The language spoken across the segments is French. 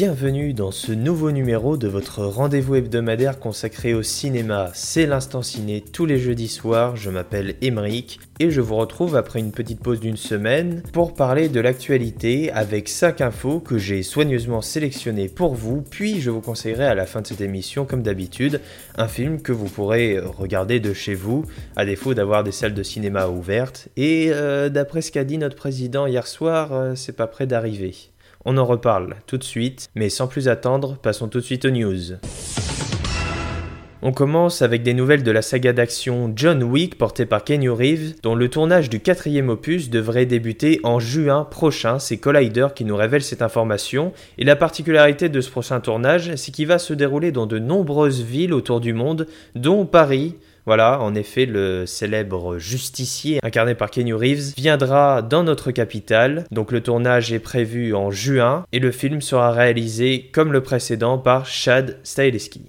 Bienvenue dans ce nouveau numéro de votre rendez-vous hebdomadaire consacré au cinéma. C'est l'instant ciné tous les jeudis soirs. Je m'appelle Emeric et je vous retrouve après une petite pause d'une semaine pour parler de l'actualité avec 5 infos que j'ai soigneusement sélectionnées pour vous. Puis je vous conseillerai à la fin de cette émission, comme d'habitude, un film que vous pourrez regarder de chez vous à défaut d'avoir des salles de cinéma ouvertes. Et euh, d'après ce qu'a dit notre président hier soir, euh, c'est pas près d'arriver. On en reparle tout de suite, mais sans plus attendre, passons tout de suite aux news. On commence avec des nouvelles de la saga d'action John Wick portée par Kenny Reeves, dont le tournage du quatrième opus devrait débuter en juin prochain. C'est Collider qui nous révèle cette information. Et la particularité de ce prochain tournage, c'est qu'il va se dérouler dans de nombreuses villes autour du monde, dont Paris, voilà, en effet, le célèbre justicier incarné par Kenny Reeves viendra dans notre capitale. Donc le tournage est prévu en juin et le film sera réalisé comme le précédent par Chad Stahelski.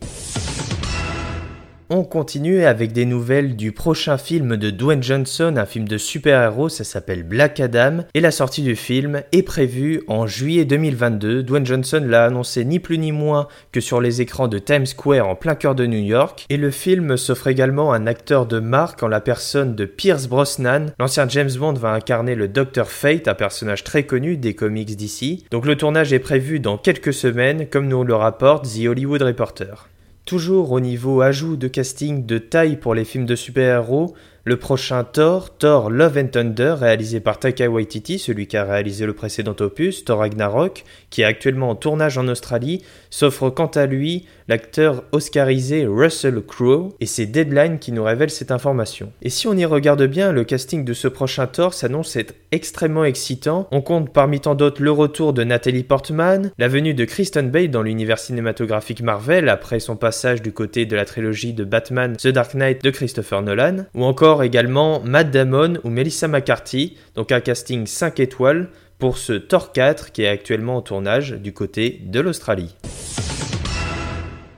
On continue avec des nouvelles du prochain film de Dwayne Johnson, un film de super-héros, ça s'appelle Black Adam, et la sortie du film est prévue en juillet 2022. Dwayne Johnson l'a annoncé ni plus ni moins que sur les écrans de Times Square en plein cœur de New York, et le film s'offre également un acteur de marque en la personne de Pierce Brosnan. L'ancien James Bond va incarner le Dr Fate, un personnage très connu des comics d'ici. Donc le tournage est prévu dans quelques semaines, comme nous le rapporte The Hollywood Reporter. Toujours au niveau ajout de casting de taille pour les films de super-héros, le prochain Thor, Thor Love and Thunder, réalisé par Taika Waititi, celui qui a réalisé le précédent opus, Thor Ragnarok, qui est actuellement en tournage en Australie, s'offre quant à lui l'acteur oscarisé Russell Crowe, et c'est Deadline qui nous révèle cette information. Et si on y regarde bien, le casting de ce prochain Thor s'annonce être extrêmement excitant. On compte parmi tant d'autres le retour de Natalie Portman, la venue de Kristen Bale dans l'univers cinématographique Marvel après son passage du côté de la trilogie de Batman The Dark Knight de Christopher Nolan, ou encore également Matt Damon ou Melissa McCarthy, donc un casting 5 étoiles pour ce Thor 4 qui est actuellement en tournage du côté de l'Australie.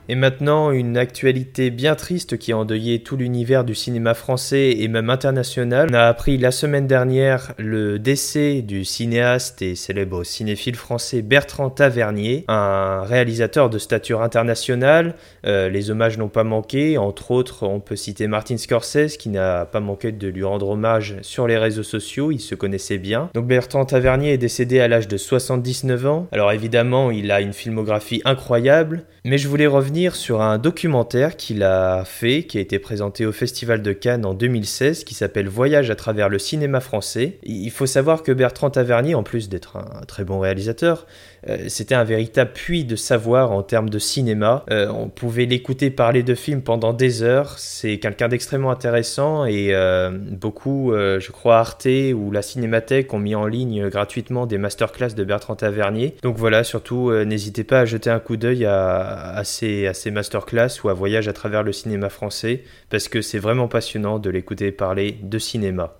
Et maintenant, une actualité bien triste qui a endeuillé tout l'univers du cinéma français et même international. On a appris la semaine dernière le décès du cinéaste et célèbre cinéphile français Bertrand Tavernier, un réalisateur de stature internationale. Euh, les hommages n'ont pas manqué. Entre autres, on peut citer Martin Scorsese qui n'a pas manqué de lui rendre hommage sur les réseaux sociaux. Il se connaissait bien. Donc Bertrand Tavernier est décédé à l'âge de 79 ans. Alors évidemment, il a une filmographie incroyable, mais je voulais revenir sur un documentaire qu'il a fait, qui a été présenté au Festival de Cannes en 2016, qui s'appelle Voyage à travers le cinéma français. Il faut savoir que Bertrand Tavernier, en plus d'être un très bon réalisateur, euh, c'était un véritable puits de savoir en termes de cinéma. Euh, on pouvait l'écouter parler de films pendant des heures. C'est quelqu'un d'extrêmement intéressant et euh, beaucoup, je crois, Arte ou la Cinémathèque ont mis en ligne gratuitement des masterclass de Bertrand Tavernier. Donc voilà, surtout, n'hésitez pas à jeter un coup d'œil à, ces, à ces masterclass ou à Voyage à travers le cinéma français parce que c'est vraiment passionnant de l'écouter parler de cinéma.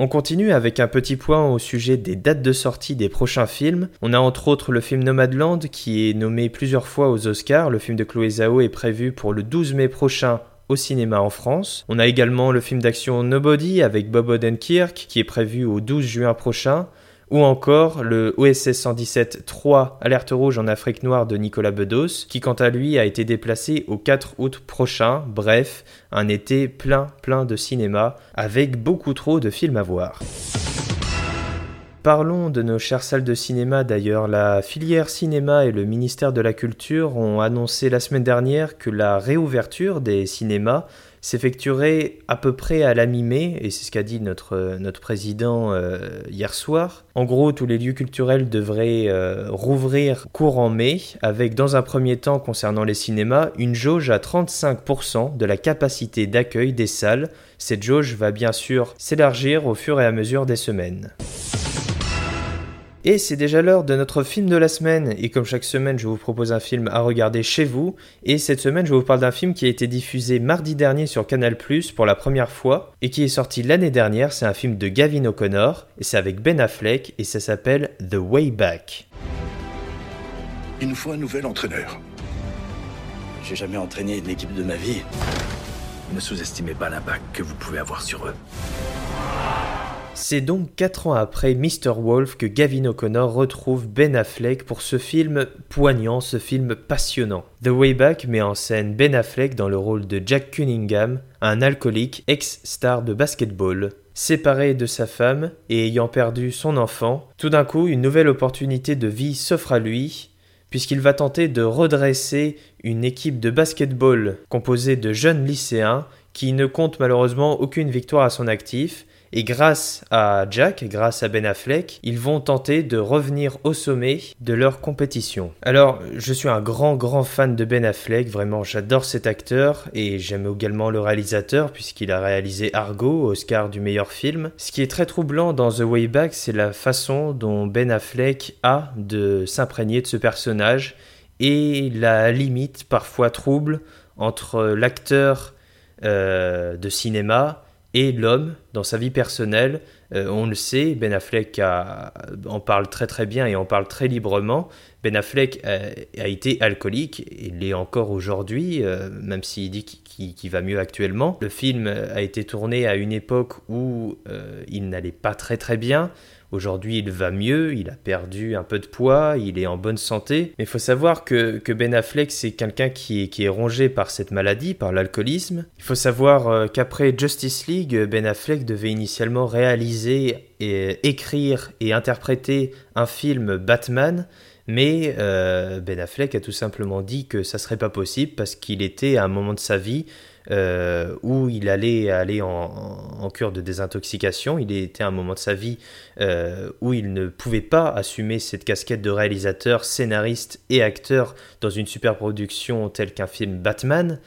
On continue avec un petit point au sujet des dates de sortie des prochains films. On a entre autres le film Nomadland qui est nommé plusieurs fois aux Oscars. Le film de Chloé Zhao est prévu pour le 12 mai prochain au cinéma en France. On a également le film d'action Nobody avec Bob Odenkirk qui est prévu au 12 juin prochain ou encore le OSS 117 3 Alerte rouge en Afrique noire de Nicolas Bedos, qui quant à lui a été déplacé au 4 août prochain. Bref, un été plein plein de cinéma, avec beaucoup trop de films à voir. Parlons de nos chères salles de cinéma d'ailleurs. La filière cinéma et le ministère de la Culture ont annoncé la semaine dernière que la réouverture des cinémas s'effectuerait à peu près à la mi-mai, et c'est ce qu'a dit notre, notre président euh, hier soir. En gros, tous les lieux culturels devraient euh, rouvrir courant mai, avec dans un premier temps, concernant les cinémas, une jauge à 35% de la capacité d'accueil des salles. Cette jauge va bien sûr s'élargir au fur et à mesure des semaines. Et c'est déjà l'heure de notre film de la semaine. Et comme chaque semaine, je vous propose un film à regarder chez vous. Et cette semaine, je vous parle d'un film qui a été diffusé mardi dernier sur Canal Plus pour la première fois et qui est sorti l'année dernière. C'est un film de Gavin O'Connor et c'est avec Ben Affleck et ça s'appelle The Way Back. Il nous faut un nouvel entraîneur. J'ai jamais entraîné une équipe de ma vie. Ne sous-estimez pas l'impact que vous pouvez avoir sur eux. C'est donc 4 ans après Mr. Wolf que Gavin O'Connor retrouve Ben Affleck pour ce film poignant, ce film passionnant. The Way Back met en scène Ben Affleck dans le rôle de Jack Cunningham, un alcoolique ex-star de basketball. Séparé de sa femme et ayant perdu son enfant, tout d'un coup une nouvelle opportunité de vie s'offre à lui, puisqu'il va tenter de redresser une équipe de basketball composée de jeunes lycéens qui ne comptent malheureusement aucune victoire à son actif, et grâce à Jack, grâce à Ben Affleck, ils vont tenter de revenir au sommet de leur compétition. Alors, je suis un grand, grand fan de Ben Affleck, vraiment j'adore cet acteur, et j'aime également le réalisateur, puisqu'il a réalisé Argo, Oscar du meilleur film. Ce qui est très troublant dans The Way Back, c'est la façon dont Ben Affleck a de s'imprégner de ce personnage, et la limite parfois trouble entre l'acteur euh, de cinéma et l'homme dans sa vie personnelle. Euh, on le sait, Ben Affleck en parle très très bien et en parle très librement. Ben Affleck a, été alcoolique, il l'est encore aujourd'hui, euh, même s'il dit qu'il va mieux actuellement. Le film a été tourné à une époque où il n'allait pas très très bien. Aujourd'hui, il va mieux, il a perdu un peu de poids, il est en bonne santé. Mais il faut savoir que, Ben Affleck, c'est quelqu'un qui est, rongé par cette maladie, par l'alcoolisme. Il faut savoir euh, qu'après Justice League, Ben Affleck devait initialement réaliser, et, écrire et interpréter un film Batman. Mais euh, Ben Affleck a tout simplement dit que ça serait pas possible parce qu'il était à un moment de sa vie euh, où il allait aller en, cure de désintoxication. Il était à un moment de sa vie euh, où il ne pouvait pas assumer cette casquette de réalisateur, scénariste et acteur dans une super production telle qu'un film Batman.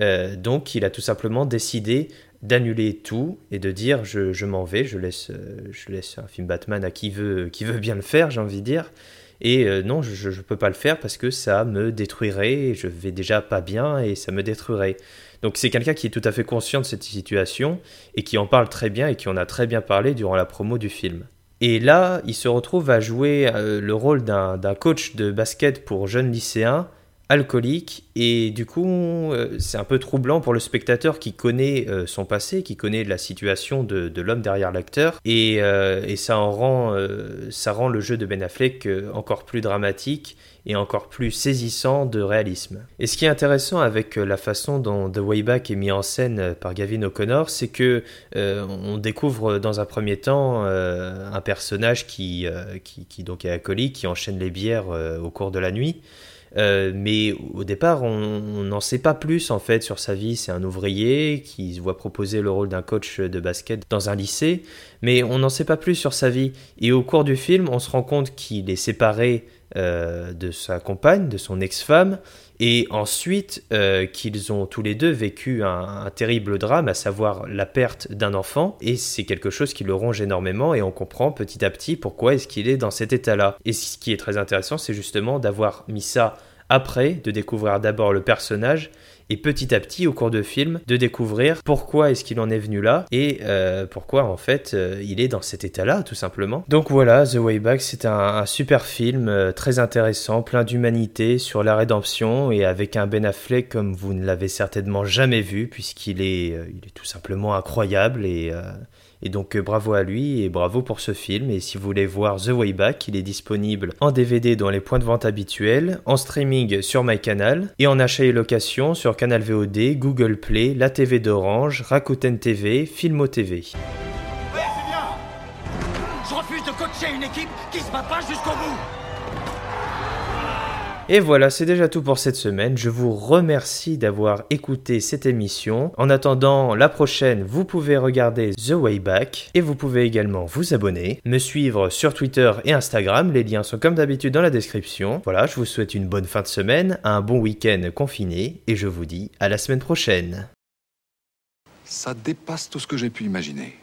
Euh, donc il a tout simplement décidé d'annuler tout et de dire je, m'en vais, je laisse, je laisse un film Batman à qui veut, qui veut bien le faire, j'ai envie de dire. Et non, je ne peux pas le faire parce que ça me détruirait, je vais déjà pas bien et ça me détruirait. Donc c'est quelqu'un qui est tout à fait conscient de cette situation et qui en parle très bien et qui en a très bien parlé durant la promo du film. Et là, il se retrouve à jouer euh, le rôle d'un coach de basket pour jeunes lycéens alcooliques et du coup euh, c'est un peu troublant pour le spectateur qui connaît euh, son passé, qui connaît la situation de, l'homme derrière l'acteur et, ça en rend, ça rend le jeu de Ben Affleck encore plus dramatique et encore plus saisissant de réalisme. Et ce qui est intéressant avec euh, la façon dont The Way Back est mis en scène euh, par Gavin O'Connor, c'est que euh, on découvre dans un premier temps un personnage qui, qui, donc est alcoolique, qui enchaîne les bières au cours de la nuit. Mais au départ, on n'en sait pas plus en fait sur sa vie. C'est un ouvrier qui se voit proposer le rôle d'un coach de basket dans un lycée, mais on n'en sait pas plus sur sa vie. Et au cours du film, on se rend compte qu'il est séparé euh, de sa compagne, de son ex-femme, et ensuite euh, qu'ils ont tous les deux vécu un, terrible drame, à savoir la perte d'un enfant, et c'est quelque chose qui le ronge énormément, et on comprend petit à petit pourquoi est-ce qu'il est dans cet état-là. Et ce qui est très intéressant, c'est justement d'avoir mis ça après, de découvrir d'abord le personnage, et petit à petit au cours de film de découvrir pourquoi est-ce qu'il en est venu là et euh, pourquoi en fait euh, il est dans cet état-là tout simplement. Donc voilà, The Way Back c'est un, super film euh, très intéressant, plein d'humanité sur la rédemption et avec un Ben Affleck comme vous ne l'avez certainement jamais vu puisqu'il est, est tout simplement incroyable et et donc euh, bravo à lui et bravo pour ce film. Et si vous voulez voir The Way Back, il est disponible en DVD dans les points de vente habituels, en streaming sur MyCanal et en achat et location sur Canal VOD, Google Play, la TV d'Orange, Rakuten TV, Filmo TV. Je refuse de coacher une équipe qui se bat pas jusqu'au bout et voilà, c'est déjà tout pour cette semaine. Je vous remercie d'avoir écouté cette émission. En attendant la prochaine, vous pouvez regarder The Way Back et vous pouvez également vous abonner, me suivre sur Twitter et Instagram. Les liens sont comme d'habitude dans la description. Voilà, je vous souhaite une bonne fin de semaine, un bon week-end confiné et je vous dis à la semaine prochaine. Ça dépasse tout ce que j'ai pu imaginer.